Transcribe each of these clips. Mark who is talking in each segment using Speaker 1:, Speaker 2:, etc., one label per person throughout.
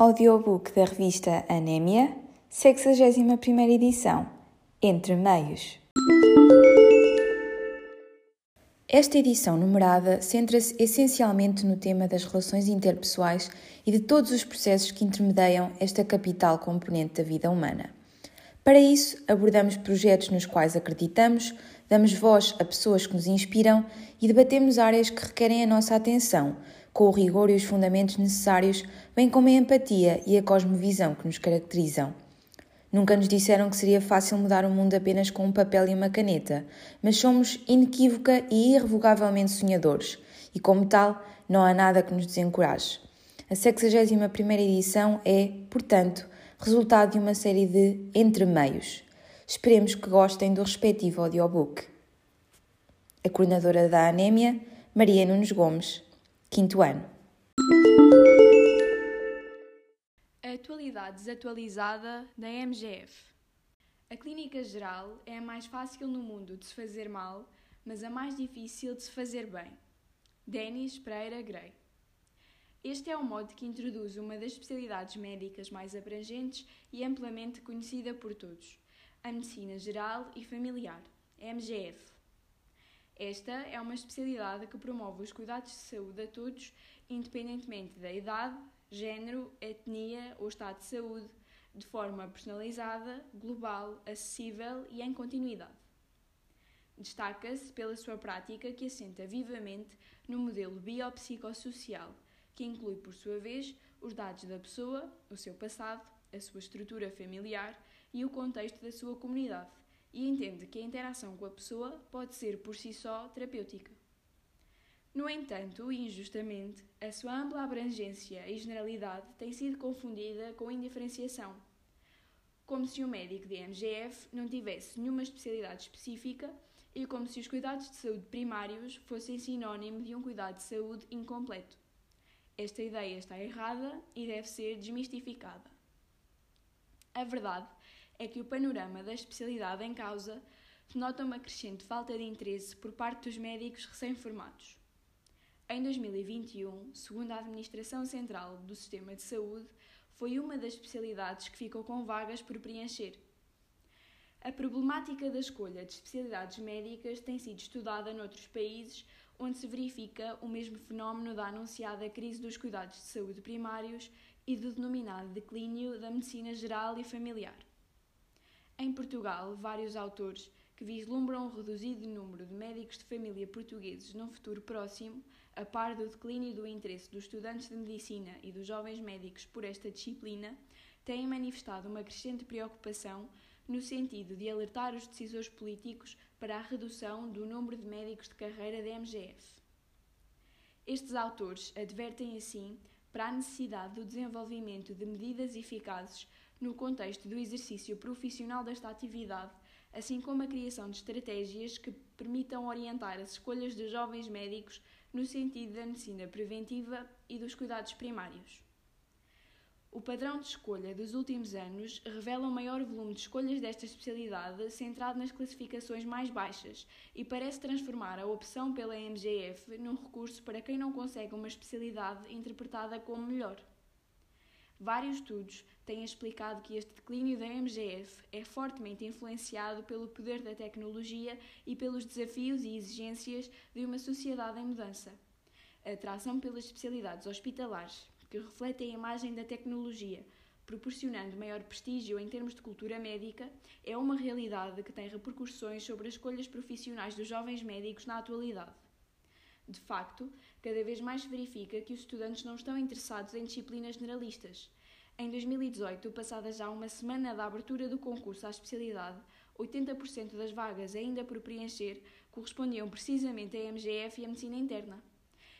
Speaker 1: Audiobook da revista Anémia, 61 edição, Entre Meios. Esta edição numerada centra-se essencialmente no tema das relações interpessoais e de todos os processos que intermediam esta capital componente da vida humana. Para isso, abordamos projetos nos quais acreditamos, damos voz a pessoas que nos inspiram e debatemos áreas que requerem a nossa atenção, com o rigor e os fundamentos necessários, bem como a empatia e a cosmovisão que nos caracterizam. Nunca nos disseram que seria fácil mudar o mundo apenas com um papel e uma caneta, mas somos inequívoca e irrevogavelmente sonhadores, e como tal, não há nada que nos desencoraje. A 61 edição é, portanto, resultado de uma série de entremeios. Esperemos que gostem do respectivo audiobook. A coordenadora da Anémia, Maria Nunes Gomes quinto ano.
Speaker 2: Atualidade desatualizada da MGF. A clínica geral é a mais fácil no mundo de se fazer mal, mas a mais difícil de se fazer bem. Denis Pereira Grey. Este é o modo que introduz uma das especialidades médicas mais abrangentes e amplamente conhecida por todos, a medicina geral e familiar, MGF. Esta é uma especialidade que promove os cuidados de saúde a todos, independentemente da idade, género, etnia ou estado de saúde, de forma personalizada, global, acessível e em continuidade. Destaca-se pela sua prática que assenta vivamente no modelo biopsicossocial, que inclui, por sua vez, os dados da pessoa, o seu passado, a sua estrutura familiar e o contexto da sua comunidade e entende que a interação com a pessoa pode ser por si só terapêutica. No entanto, e injustamente, a sua ampla abrangência e generalidade tem sido confundida com indiferenciação, como se um médico de MGF não tivesse nenhuma especialidade específica e como se os cuidados de saúde primários fossem sinónimo de um cuidado de saúde incompleto. Esta ideia está errada e deve ser desmistificada. A verdade é que o panorama da especialidade em causa denota uma crescente falta de interesse por parte dos médicos recém-formados. Em 2021, segundo a Administração Central do Sistema de Saúde, foi uma das especialidades que ficou com vagas por preencher. A problemática da escolha de especialidades médicas tem sido estudada noutros países onde se verifica o mesmo fenómeno da anunciada crise dos cuidados de saúde primários e do denominado declínio da medicina geral e familiar. Em Portugal, vários autores que vislumbram um reduzido número de médicos de família portugueses num futuro próximo, a par do declínio do interesse dos estudantes de medicina e dos jovens médicos por esta disciplina, têm manifestado uma crescente preocupação no sentido de alertar os decisores políticos para a redução do número de médicos de carreira da MGF. Estes autores advertem assim para a necessidade do desenvolvimento de medidas eficazes no contexto do exercício profissional desta atividade, assim como a criação de estratégias que permitam orientar as escolhas de jovens médicos no sentido da medicina preventiva e dos cuidados primários. O padrão de escolha dos últimos anos revela um maior volume de escolhas desta especialidade centrado nas classificações mais baixas e parece transformar a opção pela MGF num recurso para quem não consegue uma especialidade interpretada como melhor. Vários estudos têm explicado que este declínio da MGF é fortemente influenciado pelo poder da tecnologia e pelos desafios e exigências de uma sociedade em mudança. A atração pelas especialidades hospitalares, que refletem a imagem da tecnologia, proporcionando maior prestígio em termos de cultura médica, é uma realidade que tem repercussões sobre as escolhas profissionais dos jovens médicos na atualidade. De facto, cada vez mais se verifica que os estudantes não estão interessados em disciplinas generalistas. Em 2018, passada já uma semana da abertura do concurso à especialidade, 80% das vagas ainda por preencher correspondiam precisamente à MGF e à medicina interna.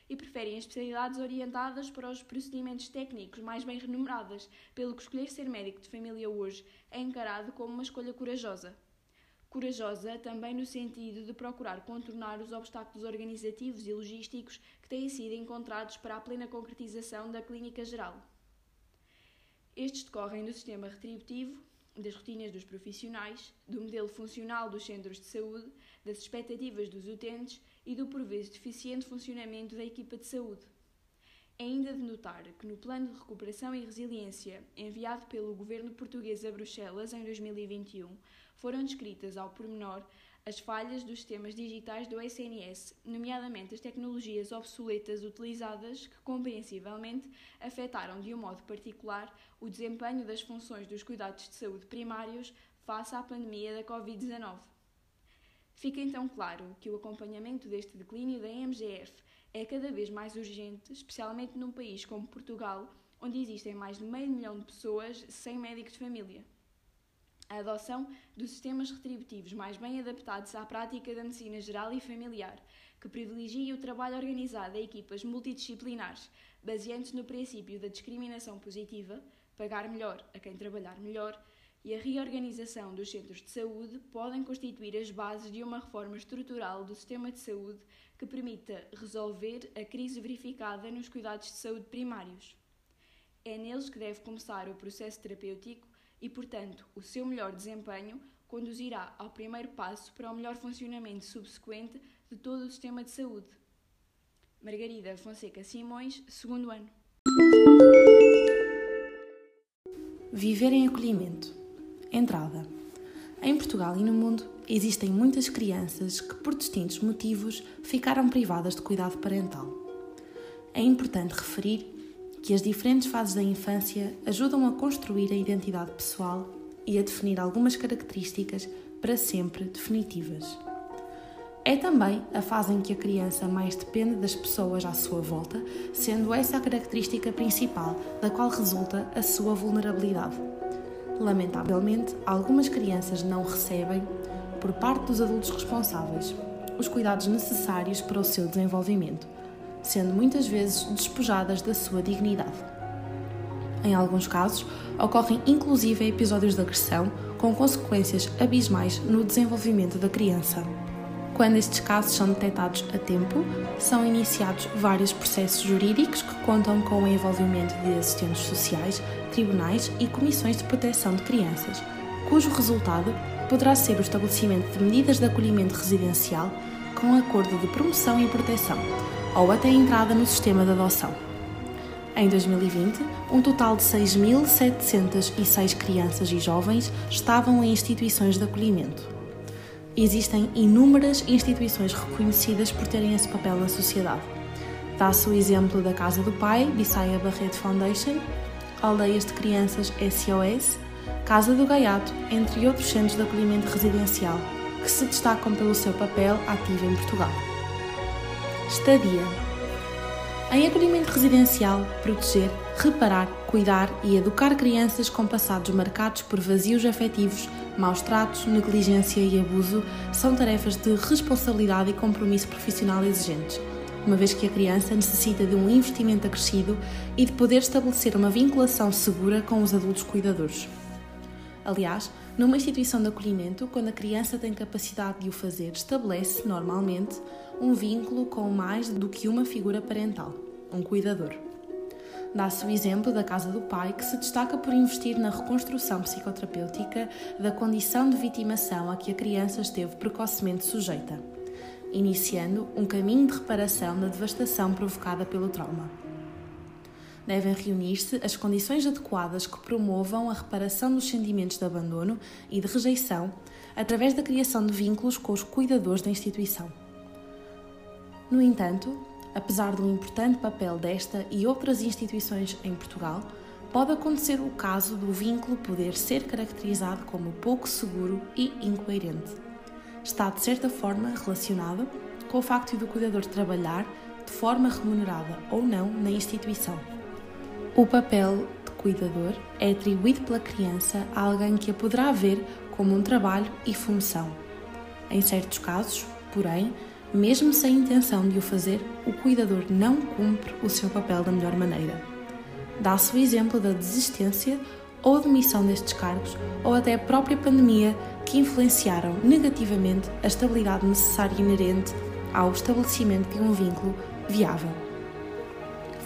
Speaker 2: E preferem especialidades orientadas para os procedimentos técnicos mais bem remuneradas, pelo que escolher ser médico de família hoje é encarado como uma escolha corajosa corajosa também no sentido de procurar contornar os obstáculos organizativos e logísticos que têm sido encontrados para a plena concretização da clínica geral. Estes decorrem do sistema retributivo, das rotinas dos profissionais, do modelo funcional dos centros de saúde, das expectativas dos utentes e do por vezes deficiente funcionamento da equipa de saúde. É ainda de notar que no Plano de Recuperação e Resiliência enviado pelo governo português a Bruxelas em 2021 foram descritas ao pormenor as falhas dos sistemas digitais do SNS, nomeadamente as tecnologias obsoletas utilizadas que, compreensivelmente, afetaram de um modo particular o desempenho das funções dos cuidados de saúde primários face à pandemia da Covid-19. Fica então claro que o acompanhamento deste declínio da MGF é cada vez mais urgente, especialmente num país como Portugal, onde existem mais de meio milhão de pessoas sem médico de família. A adoção dos sistemas retributivos mais bem adaptados à prática da medicina geral e familiar, que privilegia o trabalho organizado em equipas multidisciplinares, baseando-se no princípio da discriminação positiva, pagar melhor a quem trabalhar melhor, e a reorganização dos centros de saúde podem constituir as bases de uma reforma estrutural do sistema de saúde que permita resolver a crise verificada nos cuidados de saúde primários. É neles que deve começar o processo terapêutico e, portanto, o seu melhor desempenho conduzirá ao primeiro passo para o melhor funcionamento subsequente de todo o sistema de saúde. Margarida Fonseca Simões, segundo ano.
Speaker 3: Viver em acolhimento. Entrada. Em Portugal e no mundo existem muitas crianças que, por distintos motivos, ficaram privadas de cuidado parental. É importante referir que as diferentes fases da infância ajudam a construir a identidade pessoal e a definir algumas características para sempre definitivas. É também a fase em que a criança mais depende das pessoas à sua volta, sendo essa a característica principal da qual resulta a sua vulnerabilidade. Lamentavelmente, algumas crianças não recebem, por parte dos adultos responsáveis, os cuidados necessários para o seu desenvolvimento, sendo muitas vezes despojadas da sua dignidade. Em alguns casos, ocorrem inclusive episódios de agressão com consequências abismais no desenvolvimento da criança. Quando estes casos são detectados a tempo, são iniciados vários processos jurídicos que contam com o envolvimento de assistentes sociais, tribunais e comissões de proteção de crianças, cujo resultado poderá ser o estabelecimento de medidas de acolhimento residencial com acordo de promoção e proteção, ou até a entrada no sistema de adoção. Em 2020, um total de 6.706 crianças e jovens estavam em instituições de acolhimento existem inúmeras instituições reconhecidas por terem esse papel na sociedade. Dá-se o exemplo da Casa do Pai, Bissaia Barreto Foundation, Aldeias de Crianças SOS, Casa do Gaiato, entre outros centros de acolhimento residencial, que se destacam pelo seu papel ativo em Portugal. Estadia. Em acolhimento residencial, proteger, reparar, cuidar e educar crianças com passados marcados por vazios afetivos maus tratos, negligência e abuso são tarefas de responsabilidade e compromisso profissional exigentes, uma vez que a criança necessita de um investimento acrescido e de poder estabelecer uma vinculação segura com os adultos cuidadores. Aliás, numa instituição de acolhimento, quando a criança tem capacidade de o fazer, estabelece, normalmente, um vínculo com mais do que uma figura parental, um cuidador. Dá-se o exemplo da Casa do Pai, que se destaca por investir na reconstrução psicoterapêutica da condição de vitimação a que a criança esteve precocemente sujeita, iniciando um caminho de reparação da devastação provocada pelo trauma. Devem reunir-se as condições adequadas que promovam a reparação dos sentimentos de abandono e de rejeição através da criação de vínculos com os cuidadores da instituição. No entanto, apesar do importante papel desta e outras instituições em Portugal, pode acontecer o caso do vínculo poder ser caracterizado como pouco seguro e incoerente. Está, de certa forma, relacionado com o facto do cuidador trabalhar de forma remunerada ou não na instituição. O papel de cuidador é atribuído pela criança a alguém que a poderá ver como um trabalho e função. Em certos casos, porém, mesmo sem intenção de o fazer, o cuidador não cumpre o seu papel da melhor maneira. Dá-se o exemplo da desistência ou demissão destes cargos, ou até a própria pandemia, que influenciaram negativamente a estabilidade necessária e inerente ao estabelecimento de um vínculo viável.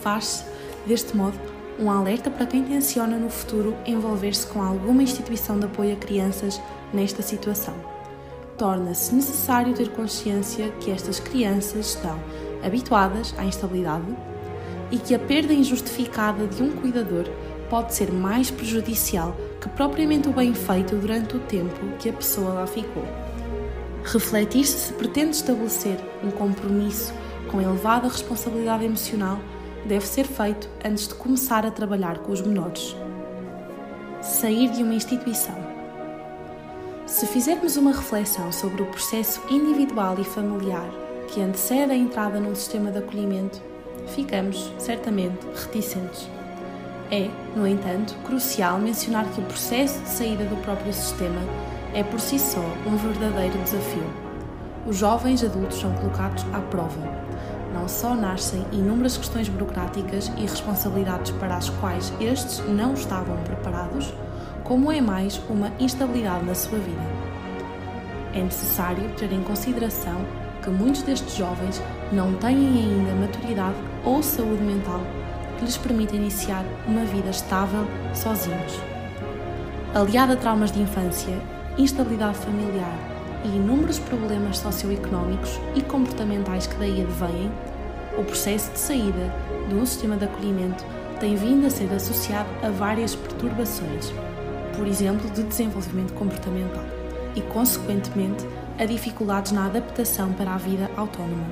Speaker 3: Faz-se, deste modo, um alerta para quem tenciona no futuro envolver-se com alguma instituição de apoio a crianças nesta situação torna-se necessário ter consciência que estas crianças estão habituadas à instabilidade e que a perda injustificada de um cuidador pode ser mais prejudicial que propriamente o bem feito durante o tempo que a pessoa lá ficou. Refletir-se se pretende estabelecer um compromisso com elevada responsabilidade emocional deve ser feito antes de começar a trabalhar com os menores. Sair de uma instituição. Se fizermos uma reflexão sobre o processo individual e familiar que antecede a entrada num sistema de acolhimento, ficamos, certamente, reticentes. É, no entanto, crucial mencionar que o processo de saída do próprio sistema é por si só um verdadeiro desafio. Os jovens adultos são colocados à prova. Não só nascem inúmeras questões burocráticas e responsabilidades para as quais estes não estavam preparados, como é mais uma instabilidade na sua vida. É necessário ter em consideração que muitos destes jovens não têm ainda maturidade ou saúde mental que lhes permita iniciar uma vida estável sozinhos. Aliada a traumas de infância, instabilidade familiar e inúmeros problemas socioeconómicos e comportamentais que daí advêm, o processo de saída de um sistema de acolhimento tem vindo a ser associado a várias perturbações, por exemplo, de desenvolvimento comportamental e, consequentemente, a dificuldades na adaptação para a vida autónoma.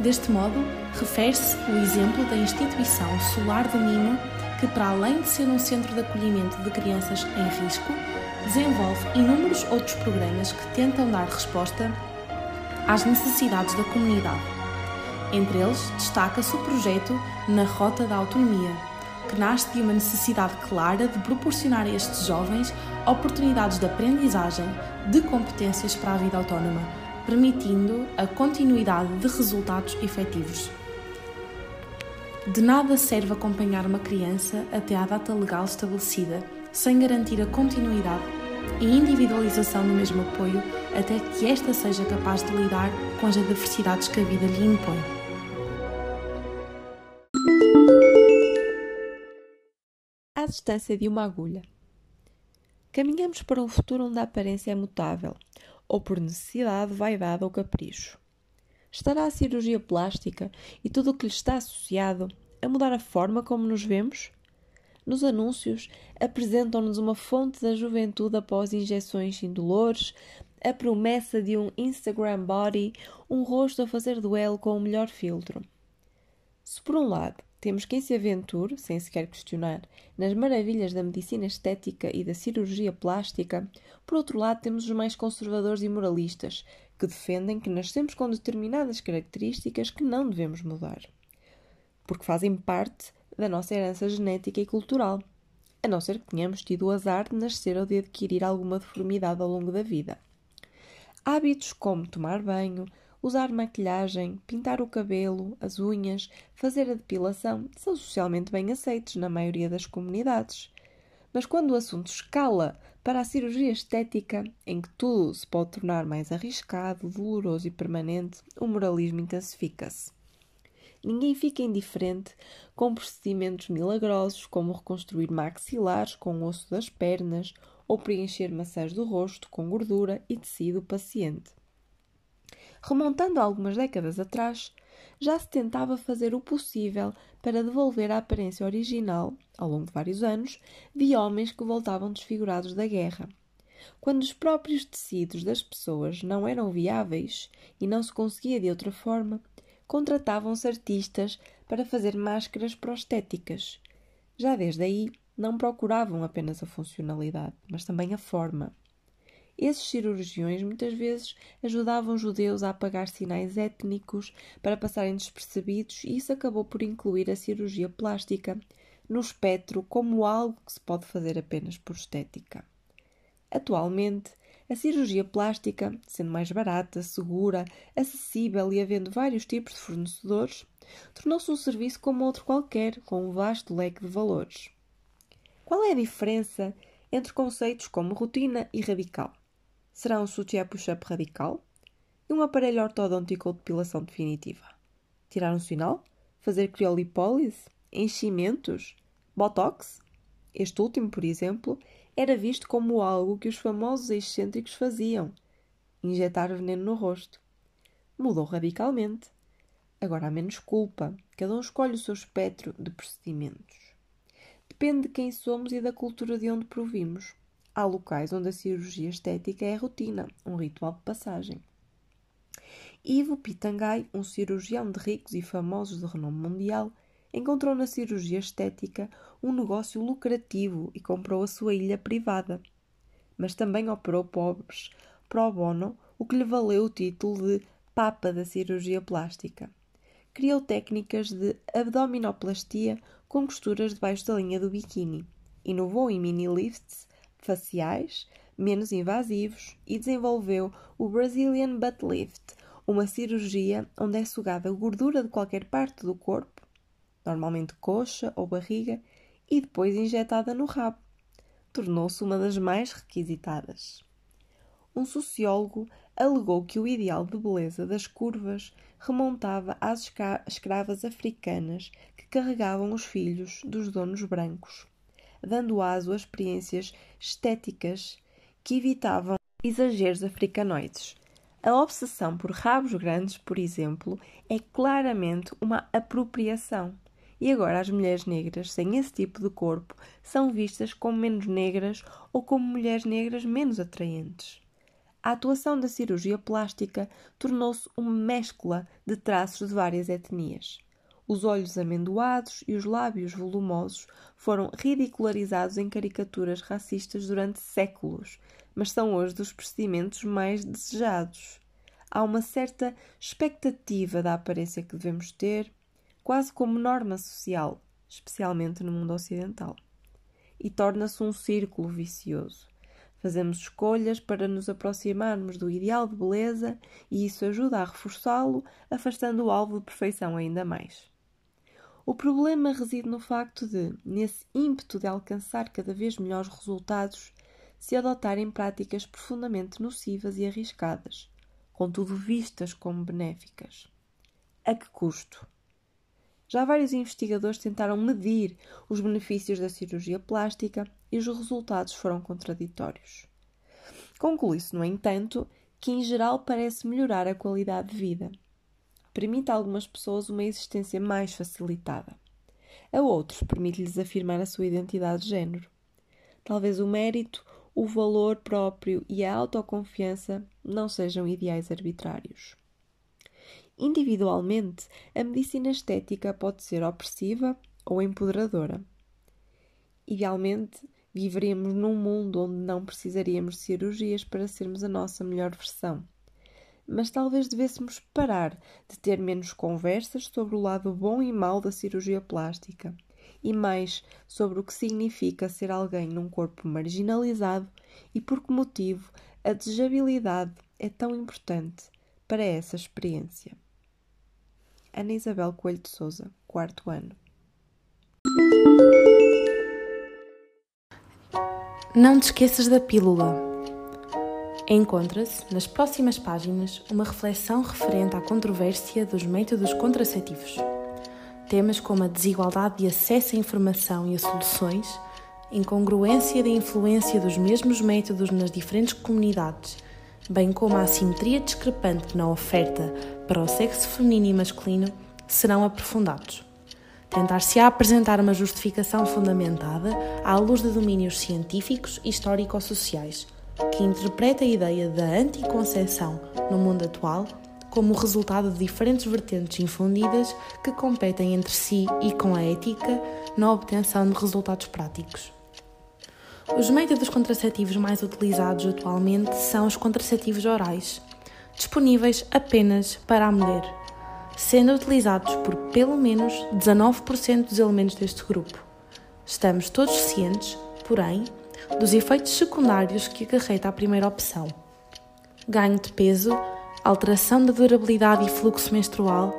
Speaker 3: Deste modo, refere-se o exemplo da instituição Solar do Minho, que, para além de ser um centro de acolhimento de crianças em risco, desenvolve inúmeros outros programas que tentam dar resposta às necessidades da comunidade. Entre eles, destaca-se o projeto Na Rota da Autonomia, que nasce de uma necessidade clara de proporcionar a estes jovens oportunidades de aprendizagem de competências para a vida autónoma, permitindo a continuidade de resultados efetivos. De nada serve acompanhar uma criança até à data legal estabelecida, sem garantir a continuidade e individualização do mesmo apoio até que esta seja capaz de lidar com as adversidades que a vida lhe impõe.
Speaker 4: Distância de uma agulha. Caminhamos para um futuro onde a aparência é mutável, ou por necessidade, vaidade ou capricho. Estará a cirurgia plástica e tudo o que lhe está associado a mudar a forma como nos vemos? Nos anúncios, apresentam-nos uma fonte da juventude após injeções indolores, a promessa de um Instagram body, um rosto a fazer duelo com o melhor filtro. Se por um lado temos quem se aventure, sem sequer questionar, nas maravilhas da medicina estética e da cirurgia plástica, por outro lado temos os mais conservadores e moralistas, que defendem que nascemos com determinadas características que não devemos mudar, porque fazem parte da nossa herança genética e cultural, a não ser que tenhamos tido o azar de nascer ou de adquirir alguma deformidade ao longo da vida. Hábitos como tomar banho, usar maquilhagem, pintar o cabelo, as unhas, fazer a depilação são socialmente bem aceitos na maioria das comunidades. Mas quando o assunto escala para a cirurgia estética, em que tudo se pode tornar mais arriscado, doloroso e permanente, o moralismo intensifica-se. Ninguém fica indiferente com procedimentos milagrosos, como reconstruir maxilares com osso das pernas ou preencher maçãs do rosto com gordura e tecido paciente. Remontando algumas décadas atrás, já se tentava fazer o possível para devolver a aparência original, ao longo de vários anos, de homens que voltavam desfigurados da guerra. Quando os próprios tecidos das pessoas não eram viáveis e não se conseguia de outra forma, contratavam-se artistas para fazer máscaras prostéticas. Já desde aí, não procuravam apenas a funcionalidade, mas também a forma. Esses cirurgiões muitas vezes ajudavam judeus a apagar sinais étnicos para passarem despercebidos, e isso acabou por incluir a cirurgia plástica no espectro como algo que se pode fazer apenas por estética. Atualmente, a cirurgia plástica, sendo mais barata, segura, acessível e havendo vários tipos de fornecedores, tornou-se um serviço como outro qualquer, com um vasto leque de valores. Qual é a diferença entre conceitos como rotina e radical? Será um sutiã push-up radical? E um aparelho ortodôntico ou depilação definitiva? Tirar um sinal? Fazer criolipólise? Enchimentos? Botox? Este último, por exemplo, era visto como algo que os famosos excêntricos faziam: injetar veneno no rosto. Mudou radicalmente. Agora há menos culpa, cada um escolhe o seu espectro de procedimentos. Depende de quem somos e da cultura de onde provimos. Há locais onde a cirurgia estética é rotina, um ritual de passagem. Ivo Pitangai, um cirurgião de ricos e famosos de renome mundial, encontrou na cirurgia estética um negócio lucrativo e comprou a sua ilha privada. Mas também operou pobres pro bono, o que lhe valeu o título de Papa da Cirurgia Plástica. Criou técnicas de abdominoplastia com costuras debaixo da linha do biquíni. Inovou em mini lifts faciais menos invasivos e desenvolveu o Brazilian Butt Lift, uma cirurgia onde é sugada gordura de qualquer parte do corpo, normalmente coxa ou barriga, e depois injetada no rabo. Tornou-se uma das mais requisitadas. Um sociólogo alegou que o ideal de beleza das curvas remontava às escravas africanas que carregavam os filhos dos donos brancos, dando aso a experiências estéticas que evitavam exageros africanoides. A obsessão por rabos grandes, por exemplo, é claramente uma apropriação. E agora as mulheres negras sem esse tipo de corpo são vistas como menos negras ou como mulheres negras menos atraentes. A atuação da cirurgia plástica tornou-se uma mescla de traços de várias etnias. Os olhos amendoados e os lábios volumosos foram ridicularizados em caricaturas racistas durante séculos, mas são hoje dos procedimentos mais desejados. Há uma certa expectativa da aparência que devemos ter, quase como norma social, especialmente no mundo ocidental. E torna-se um círculo vicioso. Fazemos escolhas para nos aproximarmos do ideal de beleza e isso ajuda a reforçá-lo, afastando o alvo de perfeição ainda mais. O problema reside no facto de, nesse ímpeto de alcançar cada vez melhores resultados, se adotarem práticas profundamente nocivas e arriscadas, contudo vistas como benéficas. A que custo? Já vários investigadores tentaram medir os benefícios da cirurgia plástica e os resultados foram contraditórios. Conclui-se, no entanto, que em geral parece melhorar a qualidade de vida. Permite a algumas pessoas uma existência mais facilitada. A outros permite-lhes afirmar a sua identidade de género. Talvez o mérito, o valor próprio e a autoconfiança não sejam ideais arbitrários. Individualmente, a medicina estética pode ser opressiva ou empoderadora. Idealmente, viveremos num mundo onde não precisaríamos de cirurgias para sermos a nossa melhor versão. Mas talvez devêssemos parar de ter menos conversas sobre o lado bom e mau da cirurgia plástica e mais sobre o que significa ser alguém num corpo marginalizado e por que motivo a desejabilidade é tão importante para essa experiência. Ana Isabel Coelho de Souza, quarto ano.
Speaker 3: Não te esqueças da pílula. Encontra-se, nas próximas páginas, uma reflexão referente à controvérsia dos métodos contraceptivos. Temas como a desigualdade de acesso à informação e a soluções, incongruência da influência dos mesmos métodos nas diferentes comunidades bem como a assimetria discrepante na oferta para o sexo feminino e masculino, serão aprofundados. Tentar-se-á apresentar uma justificação fundamentada à luz de domínios científicos e histórico-sociais, que interpreta a ideia da anticoncepção no mundo atual como resultado de diferentes vertentes infundidas que competem entre si e com a ética na obtenção de resultados práticos. Os métodos contraceptivos mais utilizados atualmente são os contraceptivos orais, disponíveis apenas para a mulher, sendo utilizados por pelo menos 19% dos elementos deste grupo. Estamos todos cientes, porém, dos efeitos secundários que acarreta a primeira opção: ganho de peso, alteração da durabilidade e fluxo menstrual,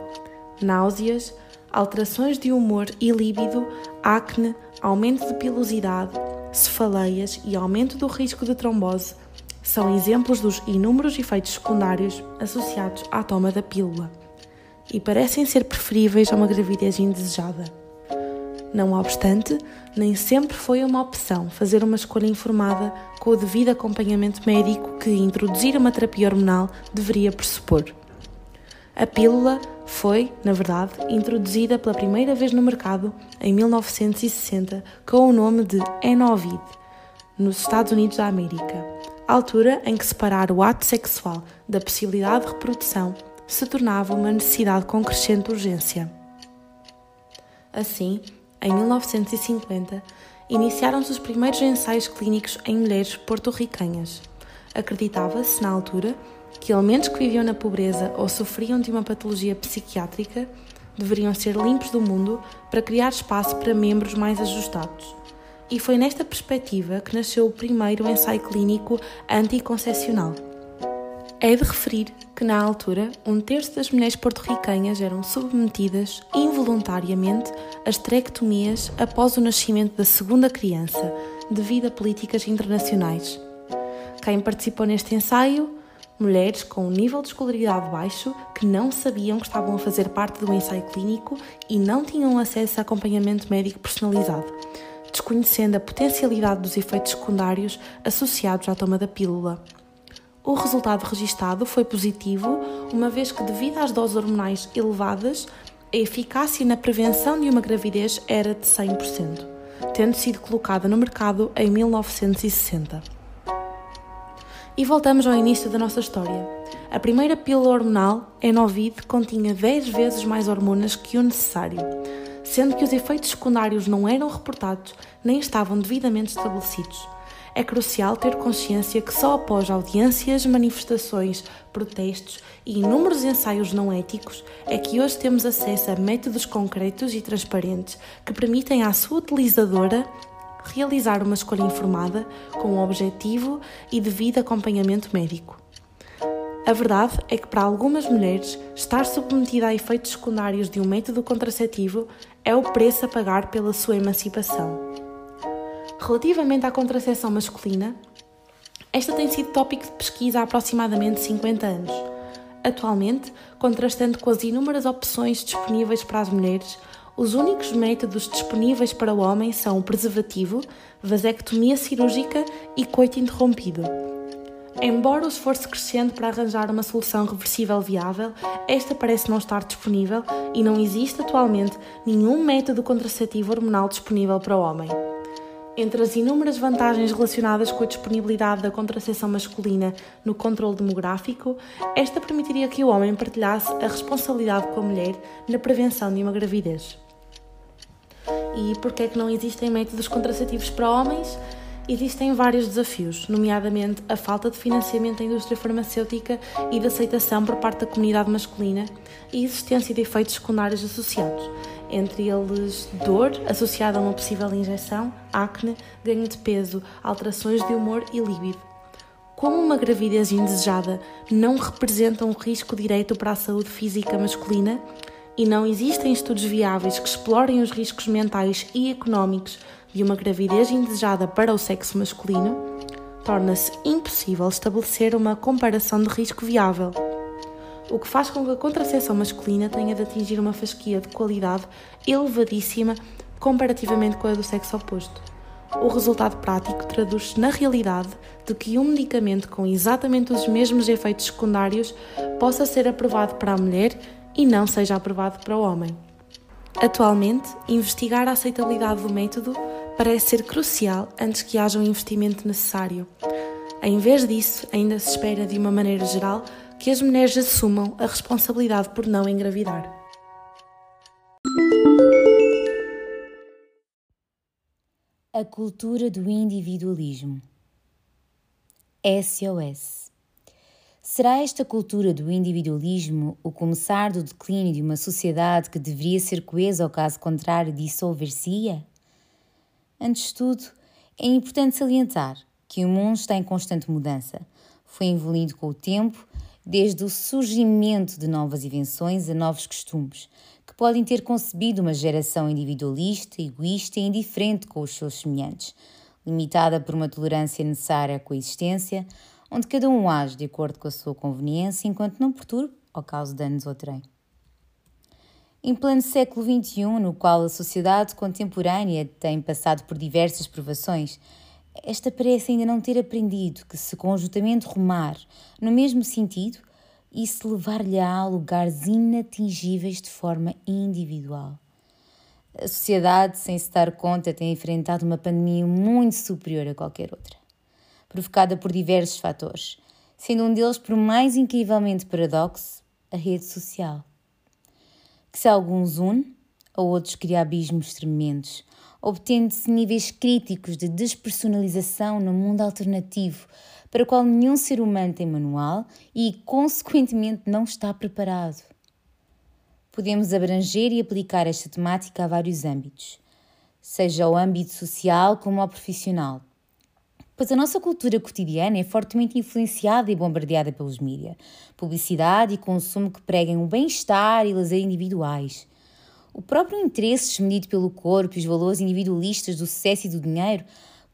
Speaker 3: náuseas, alterações de humor e líbido, acne, aumento de pilosidade cefaleias e aumento do risco de trombose são exemplos dos inúmeros efeitos secundários associados à toma da pílula e parecem ser preferíveis a uma gravidez indesejada. Não obstante, nem sempre foi uma opção fazer uma escolha informada com o devido acompanhamento médico que introduzir uma terapia hormonal deveria pressupor. A pílula foi, na verdade, introduzida pela primeira vez no mercado em 1960 com o nome de Enovid, nos Estados Unidos da América, altura em que separar o ato sexual da possibilidade de reprodução se tornava uma necessidade com crescente urgência. Assim, em 1950, iniciaram-se os primeiros ensaios clínicos em mulheres porto-ricanhas. Acreditava-se, na altura, que elementos que viviam na pobreza ou sofriam de uma patologia psiquiátrica deveriam ser limpos do mundo para criar espaço para membros mais ajustados. E foi nesta perspectiva que nasceu o primeiro ensaio clínico anticoncepcional. É de referir que, na altura, um terço das mulheres porto-ricanhas eram submetidas involuntariamente a esterectomias após o nascimento da segunda criança, devido a políticas internacionais. Quem participou neste ensaio mulheres com um nível de escolaridade baixo que não sabiam que estavam a fazer parte do ensaio clínico e não tinham acesso a acompanhamento médico personalizado, desconhecendo a potencialidade dos efeitos secundários associados à toma da pílula. O resultado registado foi positivo, uma vez que, devido às doses hormonais elevadas, a eficácia na prevenção de uma gravidez era de 100%, tendo sido colocada no mercado em 1960. E voltamos ao início da nossa história. A primeira pílula hormonal, Enovid, continha 10 vezes mais hormonas que o necessário, sendo que os efeitos secundários não eram reportados nem estavam devidamente estabelecidos. É crucial ter consciência que só após audiências, manifestações, protestos e inúmeros ensaios não éticos é que hoje temos acesso a métodos concretos e transparentes que permitem à sua utilizadora realizar uma escolha informada, com um objetivo e devido acompanhamento médico. A verdade é que, para algumas mulheres, estar submetida a efeitos secundários de um método contraceptivo é o preço a pagar pela sua emancipação. Relativamente à contracepção masculina, esta tem sido tópico de pesquisa há aproximadamente 50 anos. Atualmente, contrastando com as inúmeras opções disponíveis para as mulheres, os únicos métodos disponíveis para o homem são o preservativo, vasectomia cirúrgica e coito interrompido. Embora o esforço crescente para arranjar uma solução reversível viável, esta parece não estar disponível e não existe atualmente nenhum método contraceptivo hormonal disponível para o homem. Entre as inúmeras vantagens relacionadas com a disponibilidade da contracepção masculina no controle demográfico, esta permitiria que o homem partilhasse a responsabilidade com a mulher na prevenção de uma gravidez. E porquê é que não existem métodos contraceptivos para homens? Existem vários desafios, nomeadamente a falta de financiamento da indústria farmacêutica e de aceitação por parte da comunidade masculina e existência de efeitos secundários associados, entre eles dor associada a uma possível injeção, acne, ganho de peso, alterações de humor e líbido. Como uma gravidez indesejada não representa um risco direto para a saúde física masculina, e não existem estudos viáveis que explorem os riscos mentais e económicos de uma gravidez indesejada para o sexo masculino, torna-se impossível estabelecer uma comparação de risco viável, o que faz com que a contracepção masculina tenha de atingir uma fasquia de qualidade elevadíssima comparativamente com a do sexo oposto. O resultado prático traduz-se na realidade de que um medicamento com exatamente os mesmos efeitos secundários possa ser aprovado para a mulher e não seja aprovado para o homem. Atualmente, investigar a aceitabilidade do método parece ser crucial antes que haja o um investimento necessário. Em vez disso, ainda se espera, de uma maneira geral, que as mulheres assumam a responsabilidade por não engravidar.
Speaker 5: A cultura do individualismo. SOS Será esta cultura do individualismo o começar do declínio de uma sociedade que deveria ser coesa ou caso contrário dissolver-se-ia? Antes de tudo, é importante salientar que o mundo está em constante mudança. Foi evoluindo com o tempo, desde o surgimento de novas invenções a novos costumes, que podem ter concebido uma geração individualista, egoísta e indiferente com os seus semelhantes, limitada por uma tolerância necessária à coexistência, onde cada um age de acordo com a sua conveniência, enquanto não perturbe ou cause danos ao trem. Em pleno século XXI, no qual a sociedade contemporânea tem passado por diversas provações, esta parece ainda não ter aprendido que, se conjuntamente rumar no mesmo sentido, isso levar-lhe-á a lugares inatingíveis de forma individual. A sociedade, sem se dar conta, tem enfrentado uma pandemia muito superior a qualquer outra, provocada por diversos fatores, sendo um deles, por mais incrivelmente paradoxo, a rede social. Que se alguns une, a outros cria abismos tremendos, obtendo-se níveis críticos de despersonalização no mundo alternativo, para o qual nenhum ser humano tem manual e, consequentemente, não está preparado. Podemos abranger e aplicar esta temática a vários âmbitos, seja o âmbito social como ao profissional, pois a nossa cultura cotidiana é fortemente influenciada e bombardeada pelos mídias, publicidade e consumo que pregam o bem-estar e lazer individuais. O próprio interesse medido pelo corpo e os valores individualistas do sucesso e do dinheiro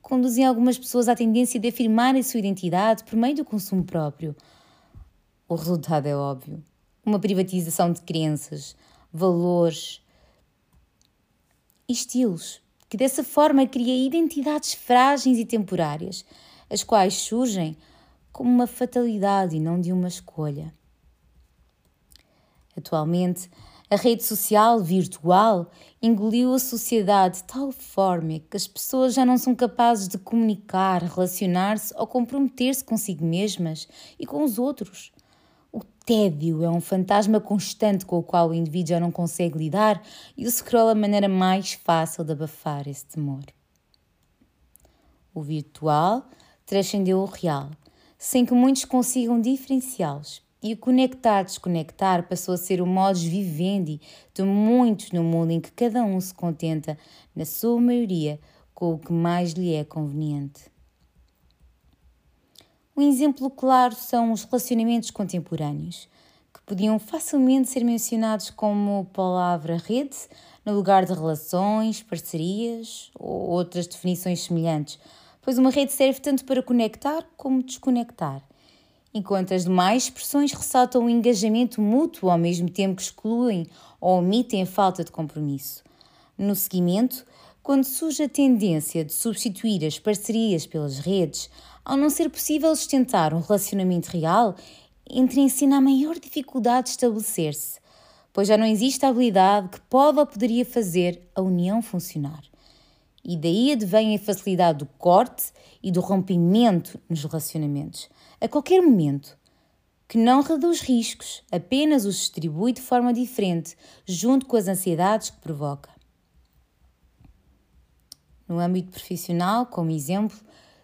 Speaker 5: conduzem algumas pessoas à tendência de afirmar a sua identidade por meio do consumo próprio. O resultado é óbvio: uma privatização de crenças, valores e estilos, que dessa forma cria identidades frágeis e temporárias, as quais surgem como uma fatalidade e não de uma escolha. Atualmente, a rede social virtual engoliu a sociedade de tal forma que as pessoas já não são capazes de comunicar, relacionar-se ou comprometer-se consigo mesmas e com os outros. O tédio é um fantasma constante com o qual o indivíduo já não consegue lidar e o scroll é a maneira mais fácil de abafar esse temor. O virtual transcendeu o real, sem que muitos consigam diferenciá-los e o conectar-desconectar passou a ser o modus vivendi de muitos no mundo em que cada um se contenta, na sua maioria, com o que mais lhe é conveniente. Um exemplo claro são os relacionamentos contemporâneos, que podiam facilmente ser mencionados como palavra rede, no lugar de relações, parcerias ou outras definições semelhantes, pois uma rede serve tanto para conectar como desconectar enquanto as demais expressões ressaltam o engajamento mútuo ao mesmo tempo que excluem ou omitem a falta de compromisso. No seguimento, quando surge a tendência de substituir as parcerias pelas redes, ao não ser possível sustentar um relacionamento real, entra em cena a maior dificuldade de estabelecer-se, pois já não existe a habilidade que pode ou poderia fazer a união funcionar. E daí advém a facilidade do corte e do rompimento nos relacionamentos, a qualquer momento, que não reduz riscos, apenas os distribui de forma diferente, junto com as ansiedades que provoca. No âmbito profissional, como exemplo,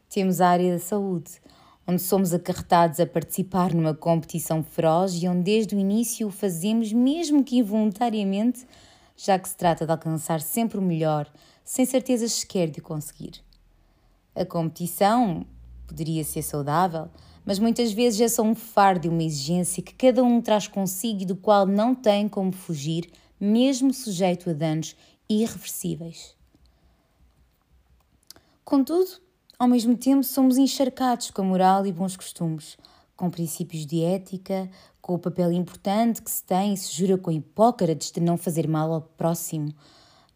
Speaker 5: temos a área da saúde, onde somos acarretados a participar numa competição feroz e onde desde o início o fazemos, mesmo que involuntariamente, já que se trata de alcançar sempre o melhor, sem certezas sequer de o conseguir. A competição poderia ser saudável, mas muitas vezes é só um fardo e uma exigência que cada um traz consigo e do qual não tem como fugir, mesmo sujeito a danos irreversíveis. Contudo, ao mesmo tempo, somos encharcados com a moral e bons costumes, com princípios de ética, com o papel importante que se tem e se jura com Hipócrates de não fazer mal ao próximo.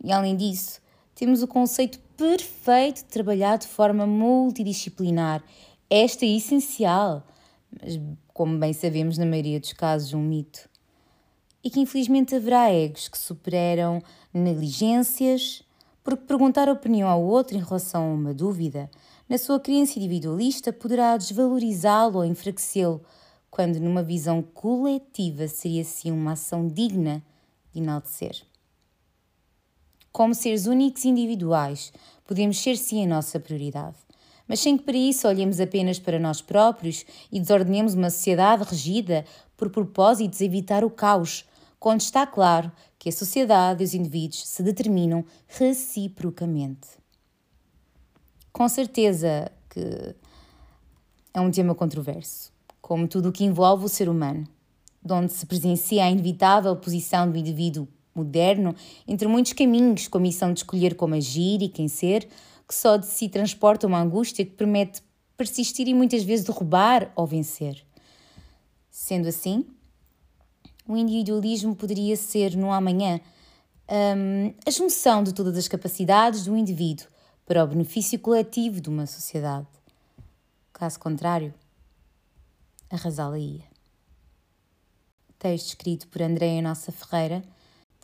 Speaker 5: E além disso, temos o conceito perfeito de trabalhar de forma multidisciplinar esta é essencial, mas, como bem sabemos, na maioria dos casos, um mito. E que infelizmente haverá egos que superam negligências, porque perguntar opinião ao outro em relação a uma dúvida, na sua crença individualista, poderá desvalorizá-lo ou enfraquecê-lo, quando numa visão coletiva seria sim uma ação digna de enaltecer. Como seres únicos e individuais, podemos ser sim a nossa prioridade mas sem que para isso olhemos apenas para nós próprios e desordenemos uma sociedade regida por propósitos evitar o caos, quando está claro que a sociedade e os indivíduos se determinam reciprocamente. Com certeza que é um tema controverso, como tudo o que envolve o ser humano, onde se presencia a inevitável posição do indivíduo moderno entre muitos caminhos, com a missão de escolher como agir e quem ser, que só de si transporta uma angústia que permite persistir e muitas vezes derrubar ou vencer. Sendo assim, o individualismo poderia ser, no amanhã, um, a junção de todas as capacidades do indivíduo para o benefício coletivo de uma sociedade. Caso contrário, arrasá-la-ia. texto escrito por Andréia Nossa Ferreira,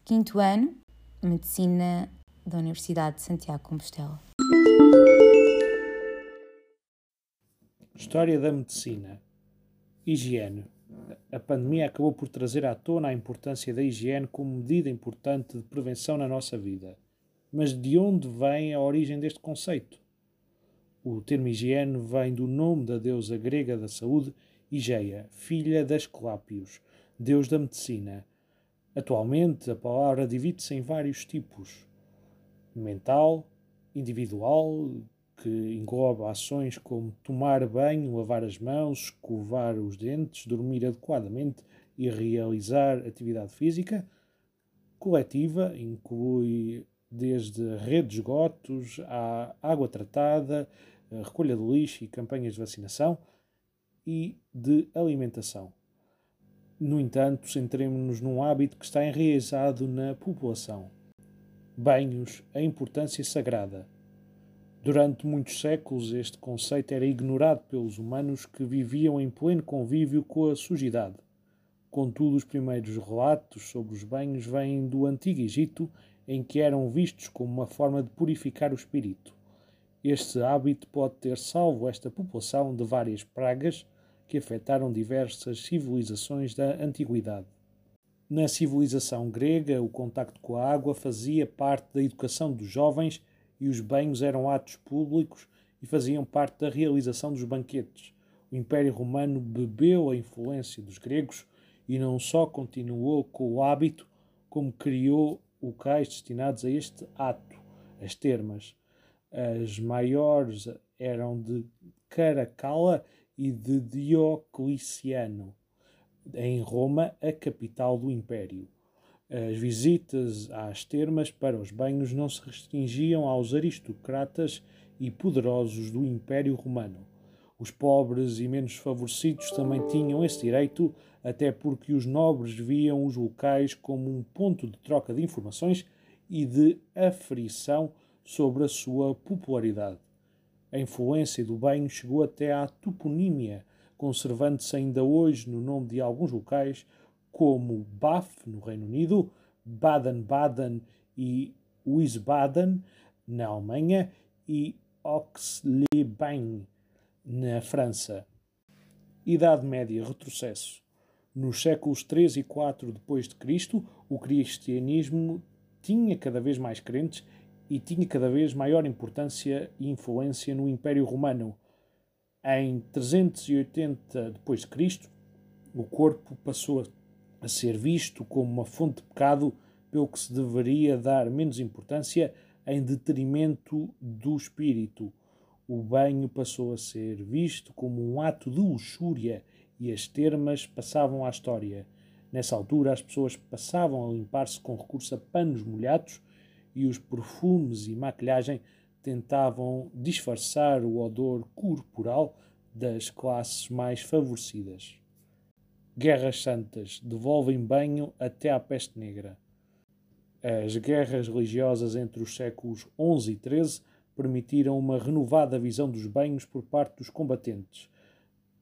Speaker 5: quinto ano, Medicina da Universidade de Santiago de Compostela.
Speaker 6: História da medicina. Higiene. A pandemia acabou por trazer à tona a importância da higiene como medida importante de prevenção na nossa vida. Mas de onde vem a origem deste conceito? O termo higiene vem do nome da deusa grega da saúde, Igeia, filha de Asclepios, deus da medicina. Atualmente, a palavra divide-se em vários tipos: mental, individual, que engloba ações como tomar banho, lavar as mãos, escovar os dentes, dormir adequadamente e realizar atividade física. Coletiva inclui desde rede de esgotos à água tratada, recolha de lixo e campanhas de vacinação e de alimentação. No entanto, centremos-nos num hábito que está enraizado na população. Banhos, a importância sagrada. Durante muitos séculos, este conceito era ignorado pelos humanos que viviam em pleno convívio com a sujidade. Contudo, os primeiros relatos sobre os banhos vêm do Antigo Egito, em que eram vistos como uma forma de purificar o espírito. Este hábito pode ter salvo esta população de várias pragas que afetaram diversas civilizações da antiguidade. Na civilização grega, o contacto com a água fazia parte da educação dos jovens e os banhos eram atos públicos e faziam parte da realização dos banquetes. O Império Romano bebeu a influência dos gregos e não só continuou com o hábito, como criou locais destinados a este ato, as termas. As maiores eram de Caracalla e de Diocleciano, em Roma, a capital do Império. As visitas às termas para os banhos não se restringiam aos aristocratas e poderosos do Império Romano. Os pobres e menos favorecidos também tinham esse direito, até porque os nobres viam os locais como um ponto de troca de informações e de aferição sobre a sua popularidade. A influência do banho chegou até à toponímia, conservando-se ainda hoje no nome de alguns locais, como Bath, no Reino Unido, Baden-Baden e Wiesbaden, na Alemanha, e Oxley-Bain, na França. Idade Média, retrocesso. Nos séculos 3 e 4 depois de Cristo, o cristianismo tinha cada vez mais crentes e tinha cada vez maior importância e influência no Império Romano. Em 380 depois de Cristo, o corpo passou a a ser visto como uma fonte de pecado, pelo que se deveria dar menos importância em detrimento do espírito. O banho passou a ser visto como um ato de luxúria e as termas passavam à história. Nessa altura, as pessoas passavam a limpar-se com recurso a panos molhados e os perfumes e maquilhagem tentavam disfarçar o odor corporal das classes mais favorecidas. Guerras Santas devolvem banho até à peste negra. As guerras religiosas entre os séculos XI e XIII permitiram uma renovada visão dos banhos por parte dos combatentes.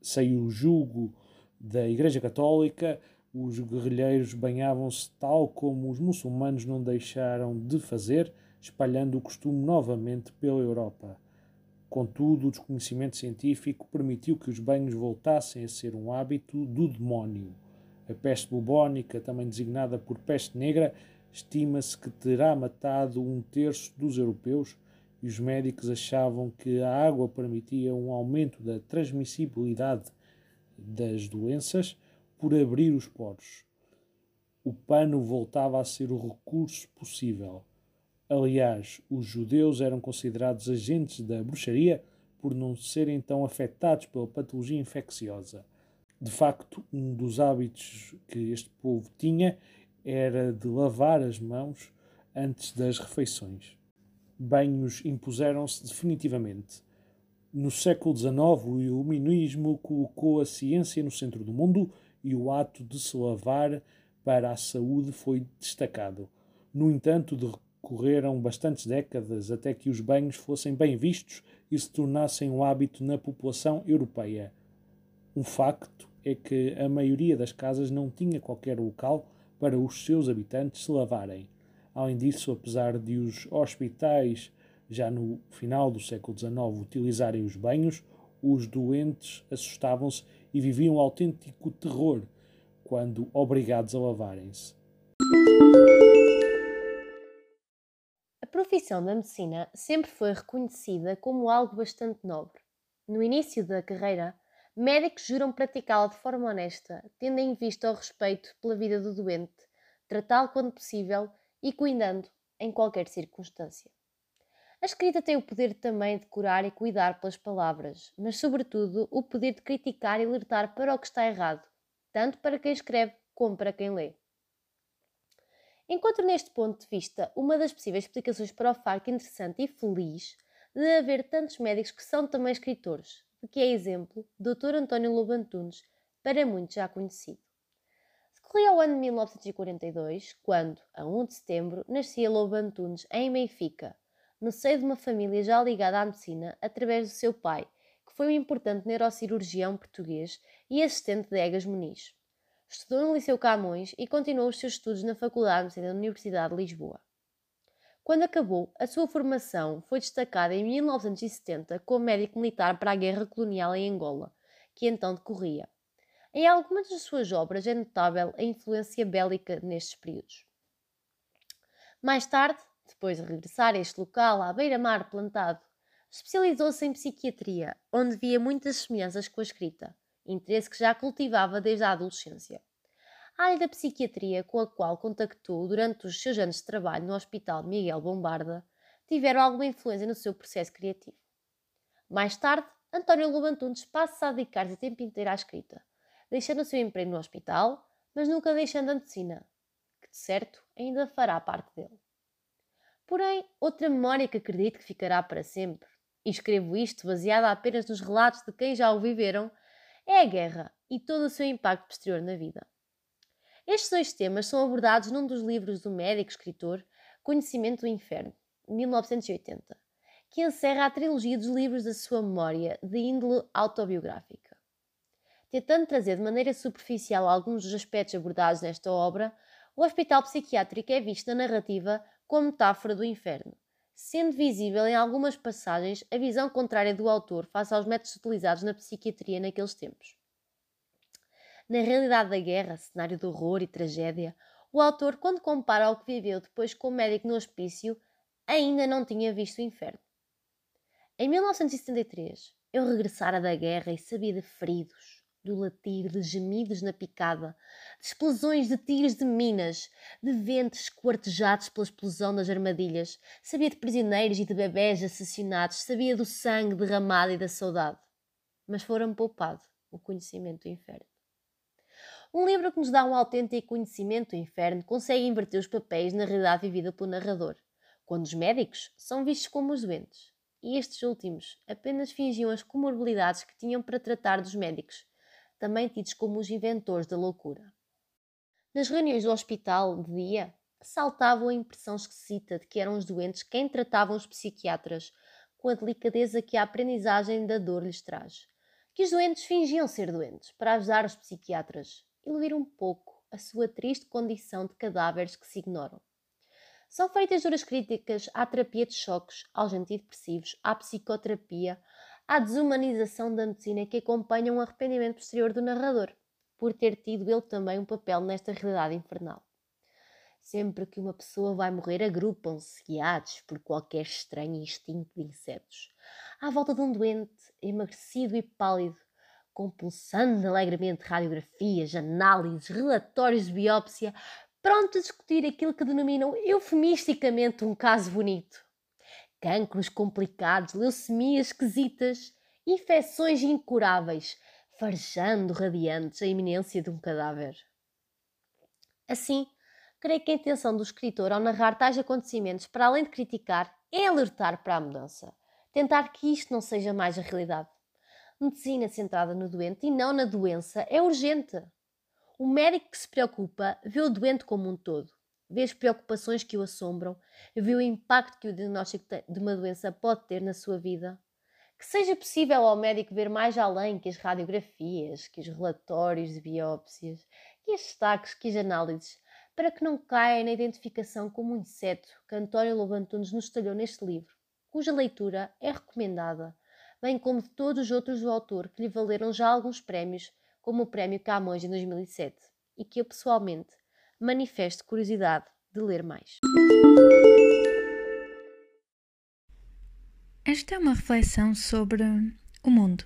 Speaker 6: Sem o jugo da Igreja Católica, os guerrilheiros banhavam-se tal como os muçulmanos não deixaram de fazer, espalhando o costume novamente pela Europa. Contudo, o desconhecimento científico permitiu que os banhos voltassem a ser um hábito do demónio. A peste bubónica, também designada por peste negra, estima-se que terá matado um terço dos europeus e os médicos achavam que a água permitia um aumento da transmissibilidade das doenças por abrir os poros. O pano voltava a ser o recurso possível. Aliás, os judeus eram considerados agentes da bruxaria por não serem tão afetados pela patologia infecciosa. De facto, um dos hábitos que este povo tinha era de lavar as mãos antes das refeições. Banhos impuseram-se definitivamente. No século XIX, o iluminismo colocou a ciência no centro do mundo e o ato de se lavar para a saúde foi destacado. No entanto, de Correram bastantes décadas até que os banhos fossem bem vistos e se tornassem um hábito na população europeia. Um facto é que a maioria das casas não tinha qualquer local para os seus habitantes se lavarem. Além disso, apesar de os hospitais já no final do século XIX utilizarem os banhos, os doentes assustavam-se e viviam um autêntico terror quando obrigados a lavarem-se.
Speaker 7: Profissão da medicina sempre foi reconhecida como algo bastante nobre. No início da carreira, médicos juram praticá-la de forma honesta, tendo em vista o respeito pela vida do doente, tratá-lo quando possível e cuidando em qualquer circunstância. A escrita tem o poder também de curar e cuidar pelas palavras, mas, sobretudo, o poder de criticar e alertar para o que está errado, tanto para quem escreve como para quem lê. Encontro neste ponto de vista uma das possíveis explicações para o facto interessante e feliz de haver tantos médicos que são também escritores, de que é exemplo Dr. António Lobo Antunes, para muitos já conhecido. Decorria o ano de 1942, quando, a 1 de setembro, nascia Lobo Antunes em Benfica, no seio de uma família já ligada à medicina através do seu pai, que foi um importante neurocirurgião português e assistente de Egas Muniz. Estudou no Liceu Camões e continuou os seus estudos na Faculdade de da Universidade de Lisboa. Quando acabou, a sua formação foi destacada em 1970 como médico militar para a guerra colonial em Angola, que então decorria. Em algumas das suas obras é notável a influência bélica nestes períodos. Mais tarde, depois de regressar a este local à beira-mar plantado, especializou-se em psiquiatria, onde via muitas semelhanças com a escrita interesse que já cultivava desde a adolescência. A área da psiquiatria com a qual contactou durante os seus anos de trabalho no Hospital Miguel Bombarda tiveram alguma influência no seu processo criativo. Mais tarde, António Lobantunes passa a dedicar-se a tempo inteiro à escrita, deixando o seu emprego no hospital, mas nunca deixando a medicina, que de certo ainda fará parte dele. Porém, outra memória que acredito que ficará para sempre, e escrevo isto baseada apenas nos relatos de quem já o viveram, é a guerra e todo o seu impacto posterior na vida. Estes dois temas são abordados num dos livros do médico escritor Conhecimento do Inferno, 1980, que encerra a trilogia dos livros da sua memória de índole autobiográfica. Tentando trazer de maneira superficial alguns dos aspectos abordados nesta obra, o hospital psiquiátrico é visto na narrativa como metáfora do inferno, sendo visível em algumas passagens a visão contrária do autor face aos métodos utilizados na psiquiatria naqueles tempos. Na realidade da guerra, cenário de horror e tragédia, o autor, quando compara o que viveu depois como médico no hospício, ainda não tinha visto o inferno. Em 1973, eu regressara da guerra e sabia de feridos, do latir de gemidos na picada, de explosões de tiros de minas, de ventos esquartejados pela explosão das armadilhas, sabia de prisioneiros e de bebés assassinados, sabia do sangue derramado e da saudade. Mas fora-me poupado o conhecimento do inferno. Um livro que nos dá um autêntico conhecimento do inferno consegue inverter os papéis na realidade vivida pelo narrador, quando os médicos são vistos como os doentes, e estes últimos apenas fingiam as comorbilidades que tinham para tratar dos médicos, também tidos como os inventores da loucura. Nas reuniões do hospital de dia, saltava a impressão esquisita de que eram os doentes quem tratavam os psiquiatras com a delicadeza que a aprendizagem da dor lhes traz. Que os doentes fingiam ser doentes para ajudar os psiquiatras, iludir um pouco a sua triste condição de cadáveres que se ignoram. São feitas duras críticas à terapia de choques, aos antidepressivos, à psicoterapia, à desumanização da medicina que acompanha um arrependimento posterior do narrador, por ter tido ele também um papel nesta realidade infernal. Sempre que uma pessoa vai morrer, agrupam-se, guiados por qualquer estranho instinto de insetos, à volta de um doente, emagrecido e pálido, compulsando alegremente radiografias, análises, relatórios de biópsia, pronto a discutir aquilo que denominam eufemisticamente um caso bonito cancros complicados, leucemias esquisitas, infecções incuráveis, farejando radiantes a iminência de um cadáver. Assim, creio que a intenção do escritor ao narrar tais acontecimentos, para além de criticar, é alertar para a mudança, tentar que isto não seja mais a realidade. Medicina centrada no doente e não na doença é urgente. O médico que se preocupa vê o doente como um todo vê as preocupações que o assombram, vê o impacto que o diagnóstico de uma doença pode ter na sua vida. que seja possível ao médico ver mais além que as radiografias, que os relatórios de biópsias, que os destaques, que as análises, para que não caia na identificação como um inseto que António Lobantunes nos talhou neste livro, cuja leitura é recomendada, bem como de todos os outros do autor que lhe valeram já alguns prémios, como o Prémio Camões em 2007, e que eu pessoalmente manifesto curiosidade de ler mais.
Speaker 8: Esta é uma reflexão sobre o mundo,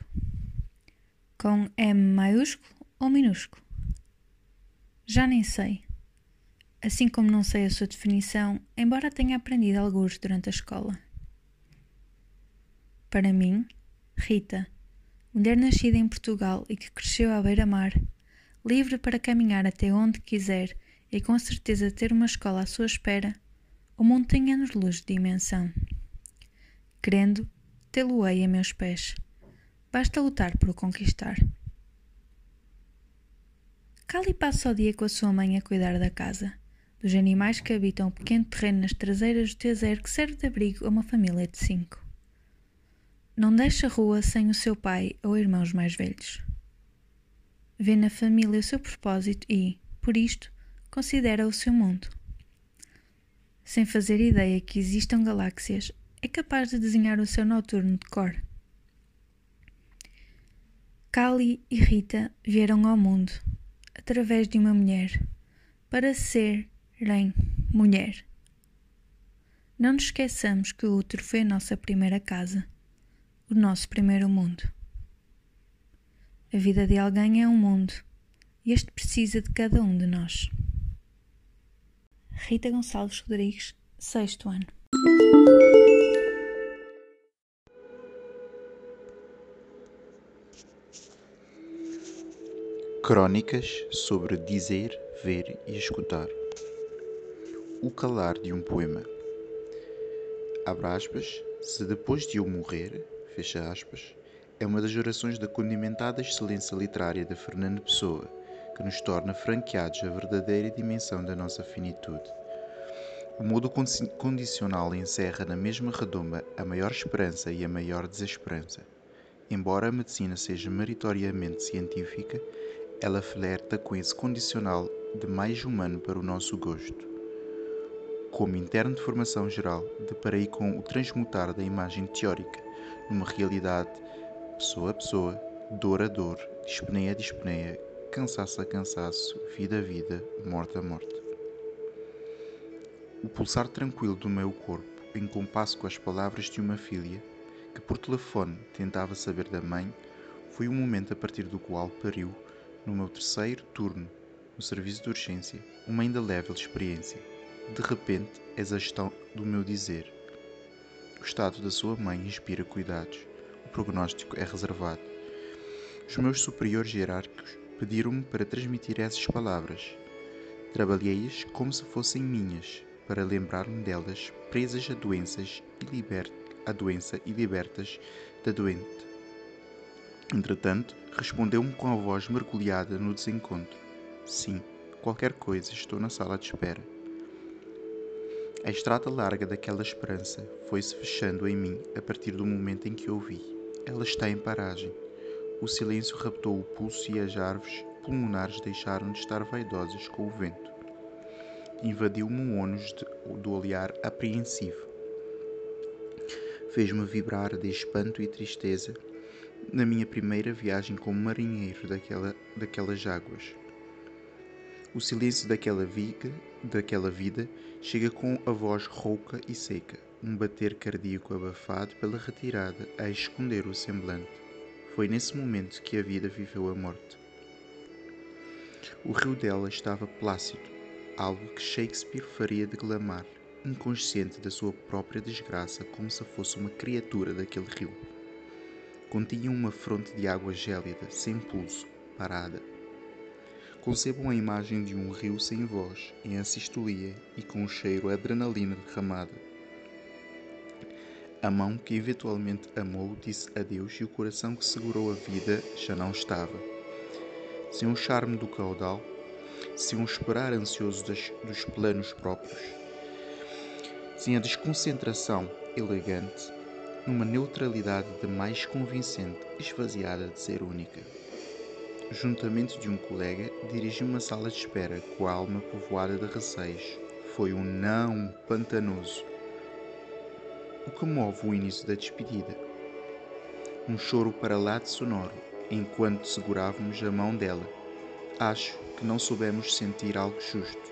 Speaker 8: com M maiúsculo ou minúsculo. Já nem sei. Assim como não sei a sua definição, embora tenha aprendido alguns durante a escola. Para mim, Rita, mulher nascida em Portugal e que cresceu à beira-mar, livre para caminhar até onde quiser e com certeza ter uma escola à sua espera, o mundo tem anos-luz de dimensão. Querendo, tê-lo-ei a meus pés. Basta lutar por o conquistar. Cali passa o dia com a sua mãe a cuidar da casa, dos animais que habitam o pequeno terreno nas traseiras do Tezer que serve de abrigo a uma família de cinco. Não deixa a rua sem o seu pai ou irmãos mais velhos. Vê na família o seu propósito e, por isto, considera o seu mundo. Sem fazer ideia que existam galáxias, é capaz de desenhar o seu noturno de cor. Kali e Rita vieram ao mundo através de uma mulher para serem mulher. Não nos esqueçamos que o útero foi a nossa primeira casa, o nosso primeiro mundo. A vida de alguém é um mundo e este precisa de cada um de nós. Rita Gonçalves Rodrigues, sexto ano.
Speaker 9: Crónicas sobre dizer, ver e escutar. O calar de um poema. Abre aspas, se depois de eu morrer, fecha aspas, é uma das orações da condimentada excelência literária de Fernando Pessoa nos torna franqueados a verdadeira dimensão da nossa finitude. O modo condicional encerra na mesma redoma a maior esperança e a maior desesperança. Embora a medicina seja meritoriamente científica, ela flerta com esse condicional de mais humano para o nosso gosto. Como interno de formação geral, deparei com o transmutar da imagem teórica numa realidade pessoa a pessoa, dor a dor, dispneia a dispneia, cansaço a cansaço, vida a vida, morte a morte. O pulsar tranquilo do meu corpo, em compasso com as palavras de uma filha, que por telefone tentava saber da mãe, foi o momento a partir do qual pariu, no meu terceiro turno, no serviço de urgência, uma ainda leve experiência. De repente, és a gestão do meu dizer. O estado da sua mãe inspira cuidados. O prognóstico é reservado. Os meus superiores hierárquicos pediram-me para transmitir essas palavras. Trabalhei-as como se fossem minhas, para lembrar-me delas, presas a doenças e liber a doença e libertas da doente. Entretanto, respondeu-me com a voz mergulhada no desencontro: Sim, qualquer coisa, estou na sala de espera. A estrada larga daquela esperança foi-se fechando em mim a partir do momento em que ouvi. Ela está em paragem. O silêncio raptou o pulso e as árvores pulmonares deixaram de estar vaidosas com o vento. Invadiu-me um ônus do olhar apreensivo. Fez-me vibrar de espanto e tristeza na minha primeira viagem como marinheiro daquela, daquelas águas. O silêncio daquela vida, daquela vida chega com a voz rouca e seca, um bater cardíaco abafado pela retirada a esconder o semblante. Foi nesse momento que a vida viveu a morte. O rio dela estava plácido, algo que Shakespeare faria declamar, inconsciente da sua própria desgraça, como se fosse uma criatura daquele rio. Continha uma fronte de água gélida, sem pulso, parada. Concebam a imagem de um rio sem voz, em assistolia e com um cheiro adrenalina derramada a mão que eventualmente amou disse adeus e o coração que segurou a vida já não estava. Sem o charme do caudal, sem o esperar ansioso das, dos planos próprios, sem a desconcentração elegante, numa neutralidade de mais convincente, esvaziada de ser única. Juntamente de um colega, dirigi uma sala de espera com a alma povoada de receios. Foi um não pantanoso. O que move o início da despedida? Um choro para lá de sonoro, enquanto segurávamos a mão dela. Acho que não soubemos sentir algo justo.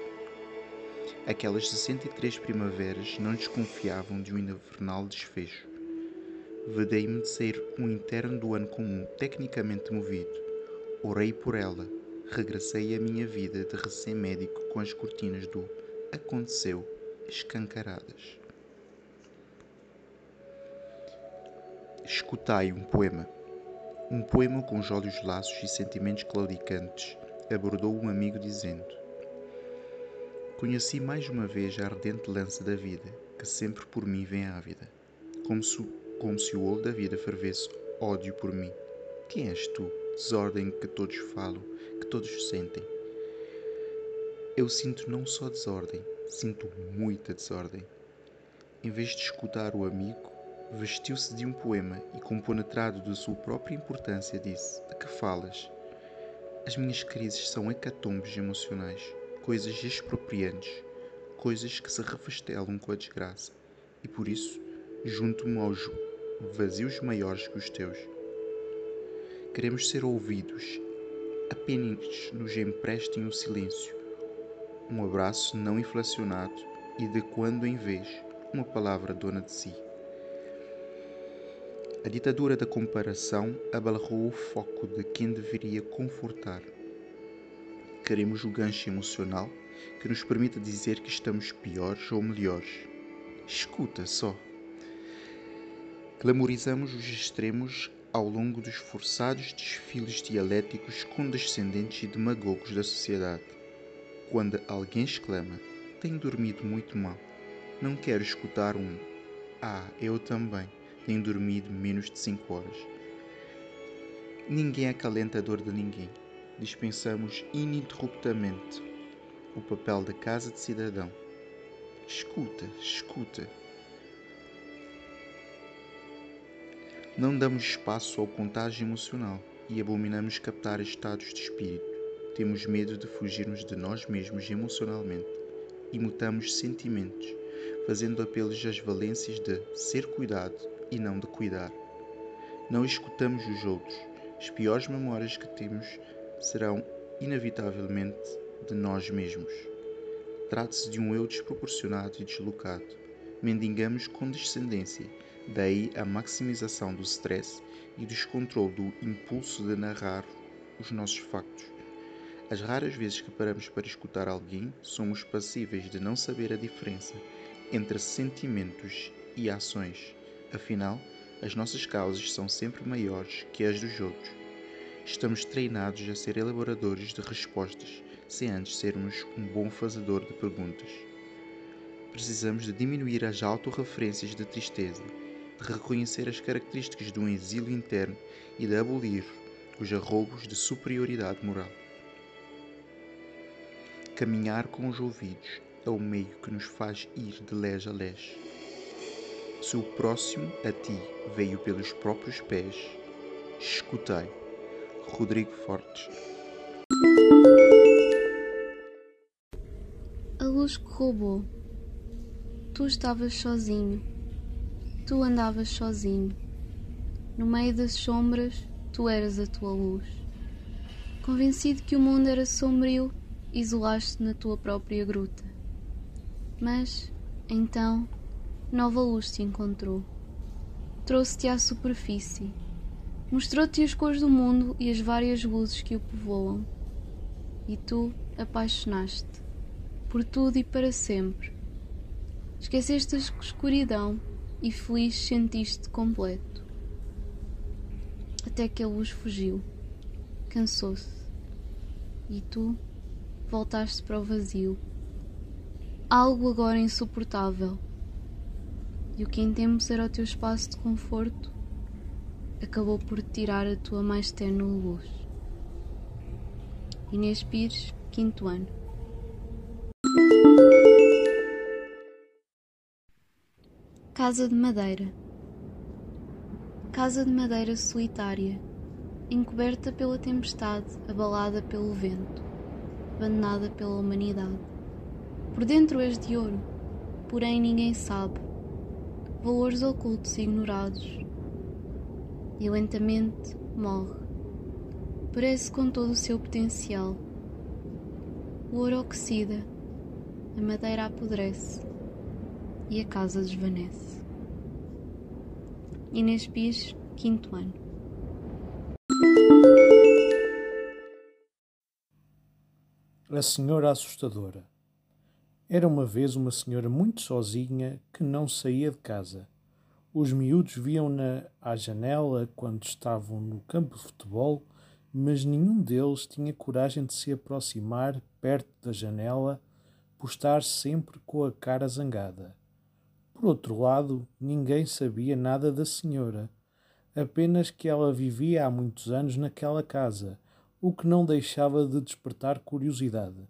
Speaker 9: Aquelas 63 primaveras não desconfiavam de um infernal desfecho. Vedei-me de ser um interno do ano comum, tecnicamente movido. Orei por ela. Regressei à minha vida de recém-médico com as cortinas do Aconteceu escancaradas. Escutai um poema. Um poema com os olhos laços e sentimentos claudicantes, abordou um amigo dizendo: Conheci mais uma vez a ardente lança da vida, que sempre por mim vem ávida, como se, como se o olho da vida fervesse ódio por mim. Quem és tu, desordem que todos falam, que todos sentem? Eu sinto não só desordem, sinto muita desordem. Em vez de escutar o amigo, vestiu-se de um poema e, compenetrado da sua própria importância, disse: De que falas? As minhas crises são hecatombes emocionais, coisas expropriantes, coisas que se refastelam com a desgraça, e por isso junto-me aos vazios maiores que os teus. Queremos ser ouvidos, apenas nos emprestem o silêncio, um abraço não inflacionado e de quando em vez uma palavra dona de si. A ditadura da comparação abalarrou o foco de quem deveria confortar. Queremos o gancho emocional que nos permita dizer que estamos piores ou melhores. Escuta só. Glamorizamos os extremos ao longo dos forçados desfiles dialéticos condescendentes e demagogos da sociedade. Quando alguém exclama: Tenho dormido muito mal, não quero escutar um Ah, eu também tenho dormido menos de cinco horas. Ninguém é acalentador de ninguém. Dispensamos ininterruptamente o papel da casa de cidadão. Escuta, escuta. Não damos espaço ao contágio emocional e abominamos captar estados de espírito. Temos medo de fugirmos de nós mesmos emocionalmente. Imutamos sentimentos, fazendo apelos às valências de ser cuidado e não de cuidar. Não escutamos os outros. As piores memórias que temos serão, inevitavelmente, de nós mesmos. Trata-se de um eu desproporcionado e deslocado. Mendigamos condescendência, daí a maximização do stress e descontrole do impulso de narrar os nossos factos. As raras vezes que paramos para escutar alguém, somos passíveis de não saber a diferença entre sentimentos e ações. Afinal, as nossas causas são sempre maiores que as dos outros. Estamos treinados a ser elaboradores de respostas, sem antes sermos um bom fazedor de perguntas. Precisamos de diminuir as autorreferências de tristeza, de reconhecer as características de um exílio interno e de abolir os arroubos de superioridade moral. Caminhar com os ouvidos é o meio que nos faz ir de lés a lés. Se o próximo a ti veio pelos próprios pés, escutai. Rodrigo Fortes.
Speaker 10: A luz que roubou. Tu estavas sozinho. Tu andavas sozinho. No meio das sombras, tu eras a tua luz. Convencido que o mundo era sombrio, isolaste na tua própria gruta. Mas, então, nova luz te encontrou. Trouxe-te à superfície. Mostrou-te as cores do mundo e as várias luzes que o povoam. E tu apaixonaste por tudo e para sempre. Esqueceste a escuridão e feliz sentiste completo. Até que a luz fugiu, cansou-se, e tu voltaste para o vazio. Algo agora insuportável. E o que em tempos era o teu espaço de conforto acabou por tirar a tua mais tenue luz. Inês Pires, quinto ano. Casa de Madeira. casa de madeira solitária, encoberta pela tempestade, abalada pelo vento, abandonada pela humanidade. Por dentro és de ouro, porém ninguém sabe. Valores ocultos e ignorados. E lentamente morre. Parece com todo o seu potencial. O ouro oxida, a madeira apodrece e a casa desvanece. Inês Pires, quinto ano.
Speaker 6: A Senhora Assustadora Era uma vez uma senhora muito sozinha que não saía de casa. Os miúdos viam-na à janela quando estavam no campo de futebol, mas nenhum deles tinha coragem de se aproximar perto da janela por estar sempre com a cara zangada. Por outro lado, ninguém sabia nada da senhora, apenas que ela vivia há muitos anos naquela casa, o que não deixava de despertar curiosidade.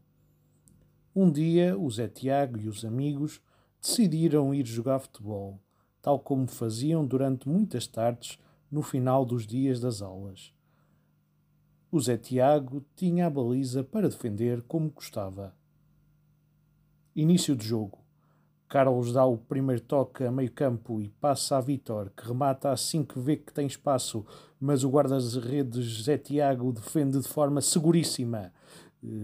Speaker 6: Um dia, o Zé Tiago e os amigos decidiram ir jogar futebol, tal como faziam durante muitas tardes no final dos dias das aulas. O Zé Tiago tinha a baliza para defender como gostava. Início de jogo. Carlos dá o primeiro toque a meio campo e passa a Vitor, que remata assim que vê que tem espaço, mas o guarda-redes Zé Tiago defende de forma seguríssima.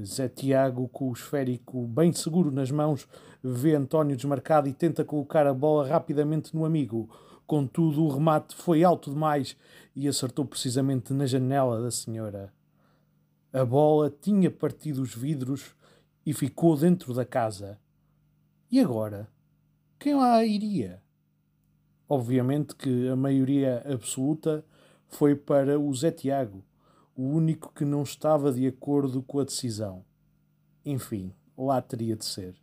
Speaker 6: Zé Tiago, com o esférico bem seguro nas mãos, vê António desmarcado e tenta colocar a bola rapidamente no amigo. Contudo, o remate foi alto demais e acertou precisamente na janela da senhora. A bola tinha partido os vidros e ficou dentro da casa. E agora? quem lá iria? Obviamente que a maioria absoluta foi para o Zé Tiago, o único que não estava de acordo com a decisão. Enfim, lá teria de ser.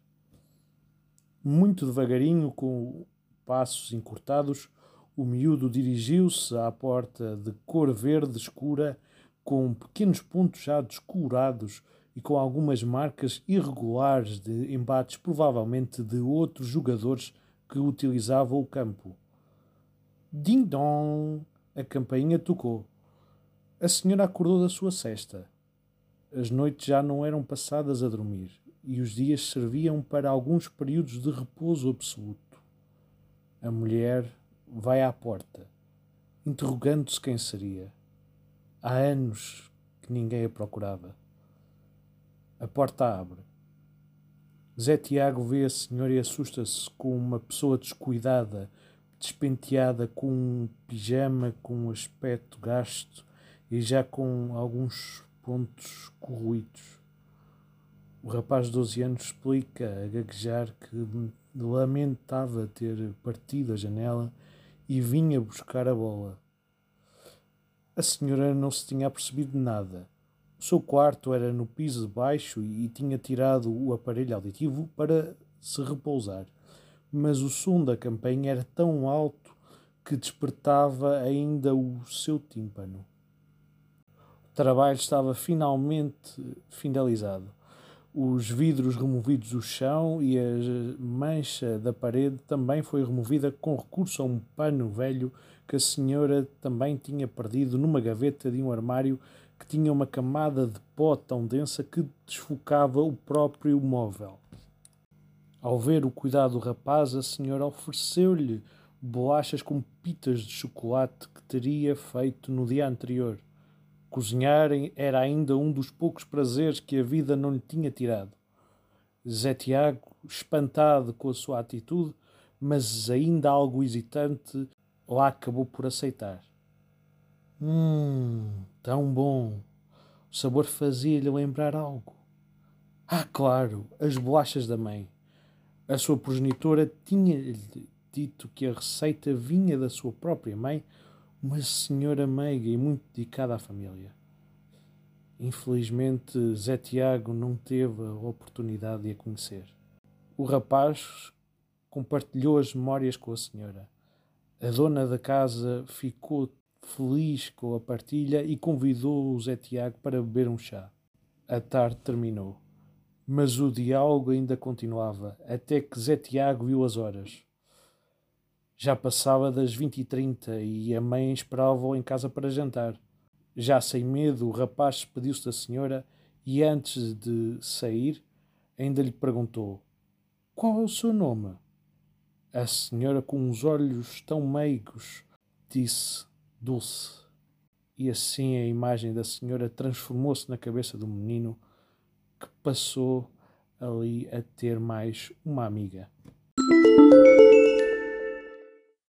Speaker 6: Muito devagarinho, com passos encurtados, o miúdo dirigiu-se à porta de cor verde escura, com pequenos pontos já descolorados e com algumas marcas irregulares de embates, provavelmente de outros jogadores que utilizavam o campo. Ding dong! A campainha tocou. A senhora acordou da sua cesta. As noites já não eram passadas a dormir e os dias serviam para alguns períodos de repouso absoluto. A mulher vai à porta, interrogando-se quem seria. Há anos que ninguém a procurava. A porta abre. Zé Tiago vê a senhora e assusta-se com uma pessoa descuidada, despenteada, com um pijama com um aspecto gasto e já com alguns pontos corroídos. O rapaz de 12 anos explica a gaguejar que lamentava ter partido a janela e vinha buscar a bola. A senhora não se tinha apercebido nada o seu quarto era no piso de baixo e tinha tirado o aparelho auditivo para se repousar, mas o som da campainha era tão alto que despertava ainda o seu tímpano. Trabalho estava finalmente finalizado. Os vidros removidos do chão e a mancha da parede também foi removida com recurso a um pano velho que a senhora também tinha perdido numa gaveta de um armário que tinha uma camada de pó tão densa que desfocava o próprio móvel. Ao ver o cuidado do rapaz, a senhora ofereceu-lhe bolachas com pitas de chocolate que teria feito no dia anterior. Cozinhar era ainda um dos poucos prazeres que a vida não lhe tinha tirado. Zé Tiago, espantado com a sua atitude, mas ainda algo hesitante, lá acabou por aceitar. Hum, tão bom. O sabor fazia-lhe lembrar algo. Ah, claro, as bolachas da mãe. A sua progenitora tinha-lhe dito que a receita vinha da sua própria mãe, uma senhora meiga e muito dedicada à família. Infelizmente, Zé Tiago não teve a oportunidade de a conhecer. O rapaz compartilhou as memórias com a senhora. A dona da casa ficou feliz com a partilha e convidou o Zé Tiago para beber um chá. A tarde terminou, mas o diálogo ainda continuava, até que Zé Tiago viu as horas. Já passava das vinte e trinta e a mãe esperava-o em casa para jantar. Já sem medo, o rapaz despediu-se da senhora e, antes de sair, ainda lhe perguntou: Qual é o seu nome? A senhora, com uns olhos tão meigos, disse: Dulce. E assim a imagem da senhora transformou-se na cabeça do menino, que passou ali a ter mais uma amiga.